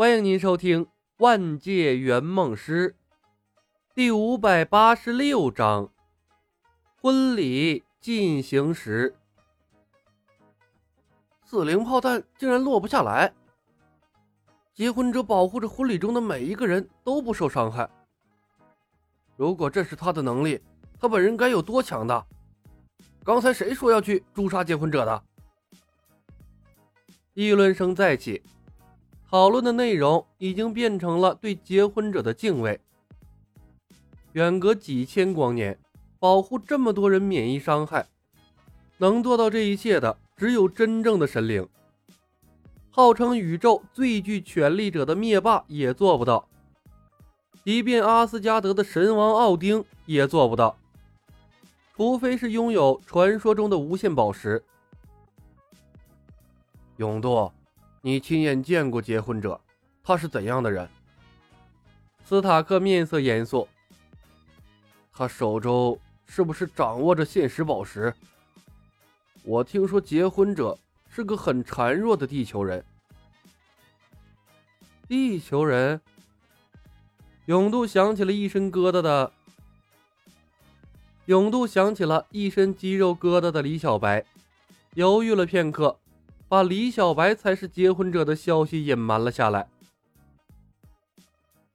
欢迎您收听《万界圆梦师》第五百八十六章：婚礼进行时，四零炮弹竟然落不下来。结婚者保护着婚礼中的每一个人都不受伤害。如果这是他的能力，他本人该有多强大？刚才谁说要去诛杀结婚者的？议论声再起，讨论的内容已经变成了对结婚者的敬畏。远隔几千光年，保护这么多人免疫伤害，能做到这一切的只有真正的神灵。号称宇宙最具权力者的灭霸也做不到，即便阿斯加德的神王奥丁也做不到，除非是拥有传说中的无限宝石。永渡，你亲眼见过结婚者，他是怎样的人？斯塔克面色严肃。他手中是不是掌握着现实宝石？我听说结婚者是个很孱弱的地球人。地球人。永渡想起了一身疙瘩的。永渡想起了一身肌肉疙瘩的李小白，犹豫了片刻。把李小白才是结婚者的消息隐瞒了下来。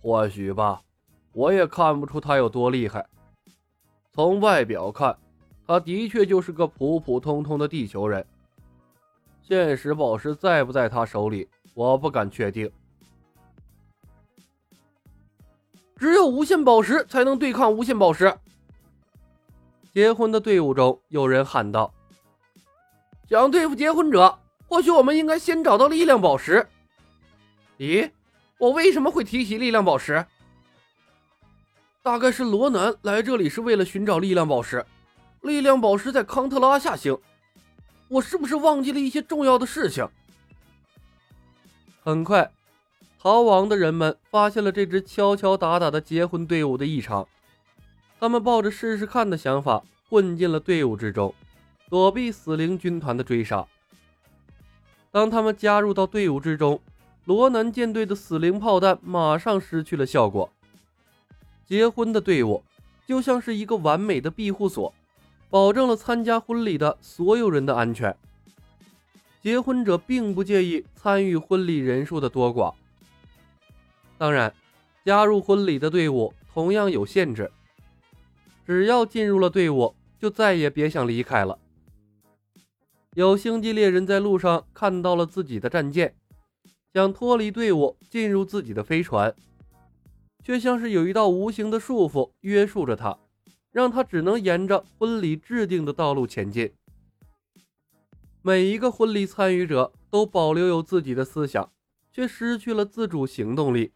或许吧，我也看不出他有多厉害。从外表看，他的确就是个普普通通的地球人。现实宝石在不在他手里，我不敢确定。只有无限宝石才能对抗无限宝石。结婚的队伍中有人喊道：“想对付结婚者。”或许我们应该先找到力量宝石。咦，我为什么会提起力量宝石？大概是罗南来这里是为了寻找力量宝石。力量宝石在康特拉下星。我是不是忘记了一些重要的事情？很快，逃亡的人们发现了这支敲敲打打的结婚队伍的异常。他们抱着试试看的想法混进了队伍之中，躲避死灵军团的追杀。当他们加入到队伍之中，罗南舰队的死灵炮弹马上失去了效果。结婚的队伍就像是一个完美的庇护所，保证了参加婚礼的所有人的安全。结婚者并不介意参与婚礼人数的多寡。当然，加入婚礼的队伍同样有限制，只要进入了队伍，就再也别想离开了。有星际猎人在路上看到了自己的战舰，想脱离队伍进入自己的飞船，却像是有一道无形的束缚约束着他，让他只能沿着婚礼制定的道路前进。每一个婚礼参与者都保留有自己的思想，却失去了自主行动力。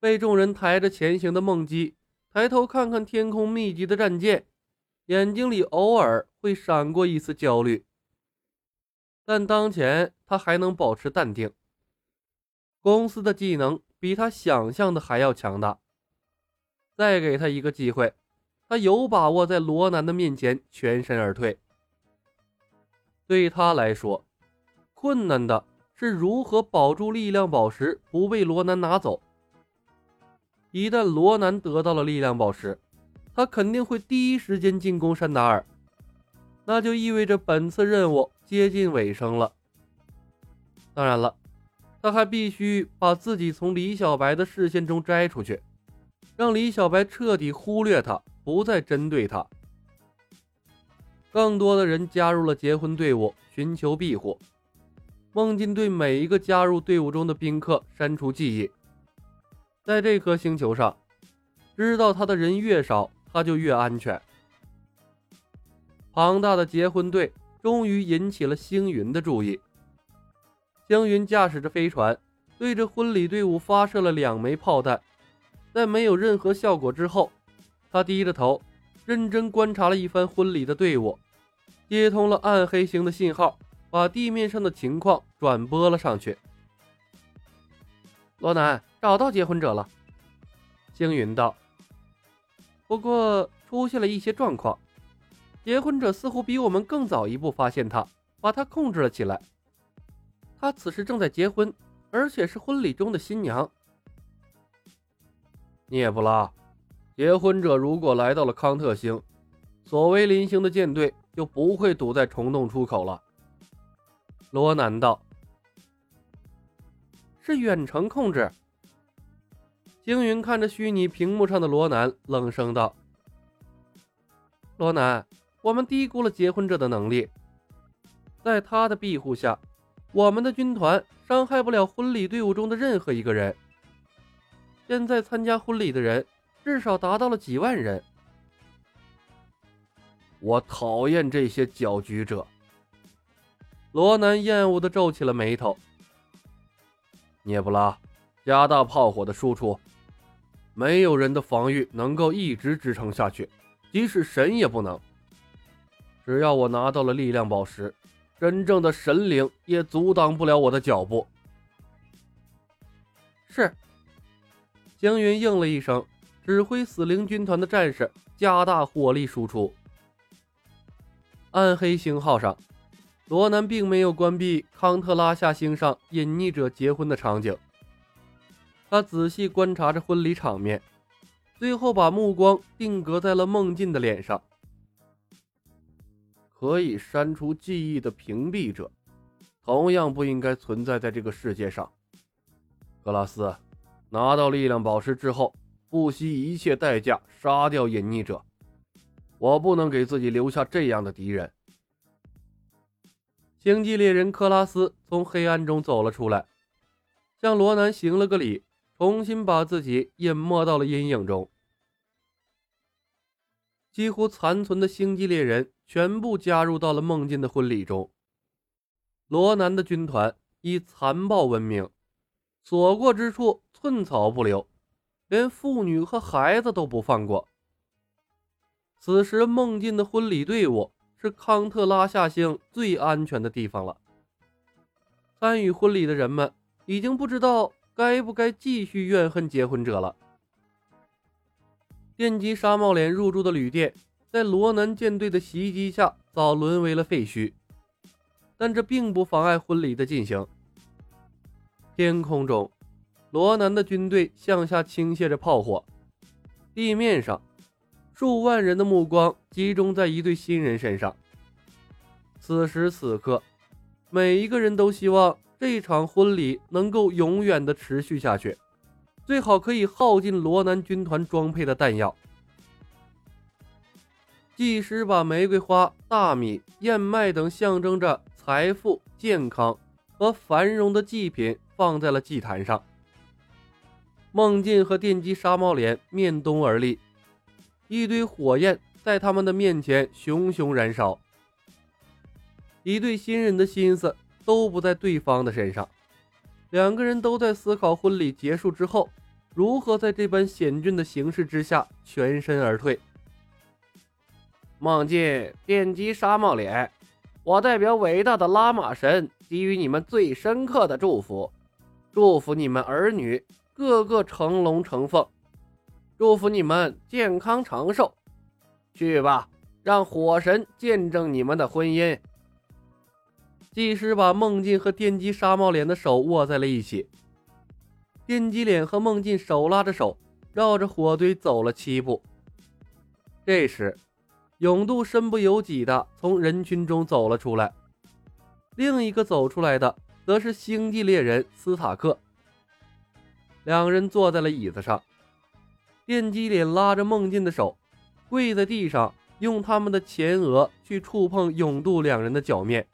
被众人抬着前行的梦姬抬头看看天空密集的战舰。眼睛里偶尔会闪过一丝焦虑，但当前他还能保持淡定。公司的技能比他想象的还要强大，再给他一个机会，他有把握在罗南的面前全身而退。对他来说，困难的是如何保住力量宝石不被罗南拿走。一旦罗南得到了力量宝石，他肯定会第一时间进攻山达尔，那就意味着本次任务接近尾声了。当然了，他还必须把自己从李小白的视线中摘出去，让李小白彻底忽略他，不再针对他。更多的人加入了结婚队伍，寻求庇护。梦境对每一个加入队伍中的宾客删除记忆，在这颗星球上，知道他的人越少。他就越安全。庞大的结婚队终于引起了星云的注意。星云驾驶着飞船，对着婚礼队伍发射了两枚炮弹，在没有任何效果之后，他低着头，认真观察了一番婚礼的队伍，接通了暗黑星的信号，把地面上的情况转播了上去。罗南找到结婚者了，星云道。不过出现了一些状况，结婚者似乎比我们更早一步发现他，把他控制了起来。他此时正在结婚，而且是婚礼中的新娘。涅布拉，结婚者如果来到了康特星，索维林星的舰队就不会堵在虫洞出口了。罗南道：“是远程控制。”星云看着虚拟屏幕上的罗南，冷声道：“罗南，我们低估了结婚者的能力，在他的庇护下，我们的军团伤害不了婚礼队伍中的任何一个人。现在参加婚礼的人至少达到了几万人。我讨厌这些搅局者。”罗南厌恶地皱起了眉头。涅布拉，加大炮火的输出。没有人的防御能够一直支撑下去，即使神也不能。只要我拿到了力量宝石，真正的神灵也阻挡不了我的脚步。是。江云应了一声，指挥死灵军团的战士加大火力输出。暗黑星号上，罗南并没有关闭康特拉夏星上隐匿者结婚的场景。他仔细观察着婚礼场面，最后把目光定格在了梦境的脸上。可以删除记忆的屏蔽者，同样不应该存在在这个世界上。格拉斯，拿到力量宝石之后，不惜一切代价杀掉隐匿者。我不能给自己留下这样的敌人。星际猎人克拉斯从黑暗中走了出来，向罗南行了个礼。重新把自己隐没到了阴影中。几乎残存的星际猎人全部加入到了梦境的婚礼中。罗南的军团以残暴闻名，所过之处寸草不留，连妇女和孩子都不放过。此时，梦境的婚礼队伍是康特拉夏星最安全的地方了。参与婚礼的人们已经不知道。该不该继续怨恨结婚者了？电击沙帽脸入住的旅店，在罗南舰队的袭击下，早沦为了废墟。但这并不妨碍婚礼的进行。天空中，罗南的军队向下倾泻着炮火；地面上，数万人的目光集中在一对新人身上。此时此刻，每一个人都希望。这场婚礼能够永远的持续下去，最好可以耗尽罗南军团装配的弹药。祭师把玫瑰花、大米、燕麦等象征着财富、健康和繁荣的祭品放在了祭坛上。梦境和电击沙帽脸面东而立，一堆火焰在他们的面前熊熊燃烧。一对新人的心思。都不在对方的身上，两个人都在思考婚礼结束之后如何在这般险峻的形势之下全身而退。梦境电击沙帽脸，我代表伟大的拉玛神给予你们最深刻的祝福，祝福你们儿女个个成龙成凤，祝福你们健康长寿。去吧，让火神见证你们的婚姻。技师把梦境和电击沙帽脸的手握在了一起，电击脸和梦境手拉着手，绕着火堆走了七步。这时，永渡身不由己的从人群中走了出来，另一个走出来的则是星际猎人斯塔克。两人坐在了椅子上，电击脸拉着梦境的手，跪在地上，用他们的前额去触碰永渡两人的脚面。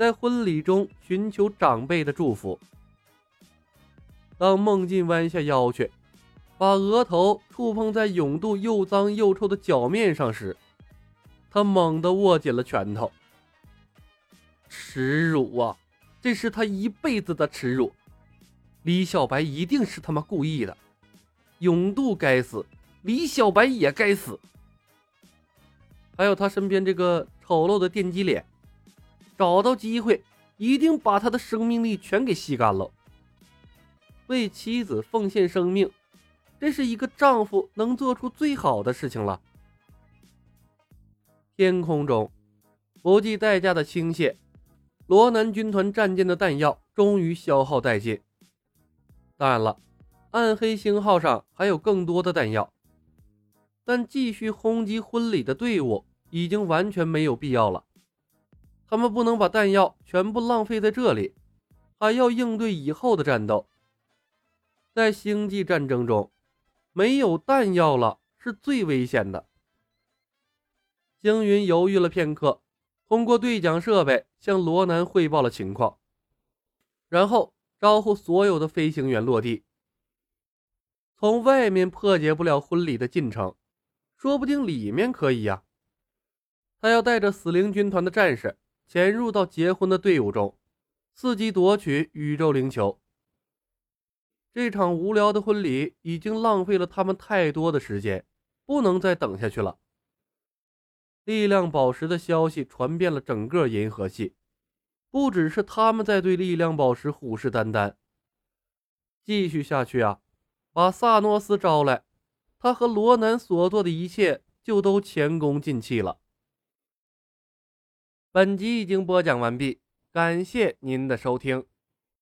在婚礼中寻求长辈的祝福。当梦境弯下腰去，把额头触碰在永渡又脏又臭的脚面上时，他猛地握紧了拳头。耻辱啊！这是他一辈子的耻辱。李小白一定是他妈故意的。永渡该死，李小白也该死。还有他身边这个丑陋的电击脸。找到机会，一定把他的生命力全给吸干了。为妻子奉献生命，这是一个丈夫能做出最好的事情了。天空中，不计代价的倾泻，罗南军团战舰的弹药终于消耗殆尽，当然了，暗黑星号上还有更多的弹药，但继续轰击婚礼的队伍已经完全没有必要了。他们不能把弹药全部浪费在这里，还要应对以后的战斗。在星际战争中，没有弹药了是最危险的。星云犹豫了片刻，通过对讲设备向罗南汇报了情况，然后招呼所有的飞行员落地。从外面破解不了婚礼的进程，说不定里面可以呀。他要带着死灵军团的战士。潜入到结婚的队伍中，伺机夺取宇宙灵球。这场无聊的婚礼已经浪费了他们太多的时间，不能再等下去了。力量宝石的消息传遍了整个银河系，不只是他们在对力量宝石虎视眈眈。继续下去啊，把萨诺斯招来，他和罗南所做的一切就都前功尽弃了。本集已经播讲完毕，感谢您的收听。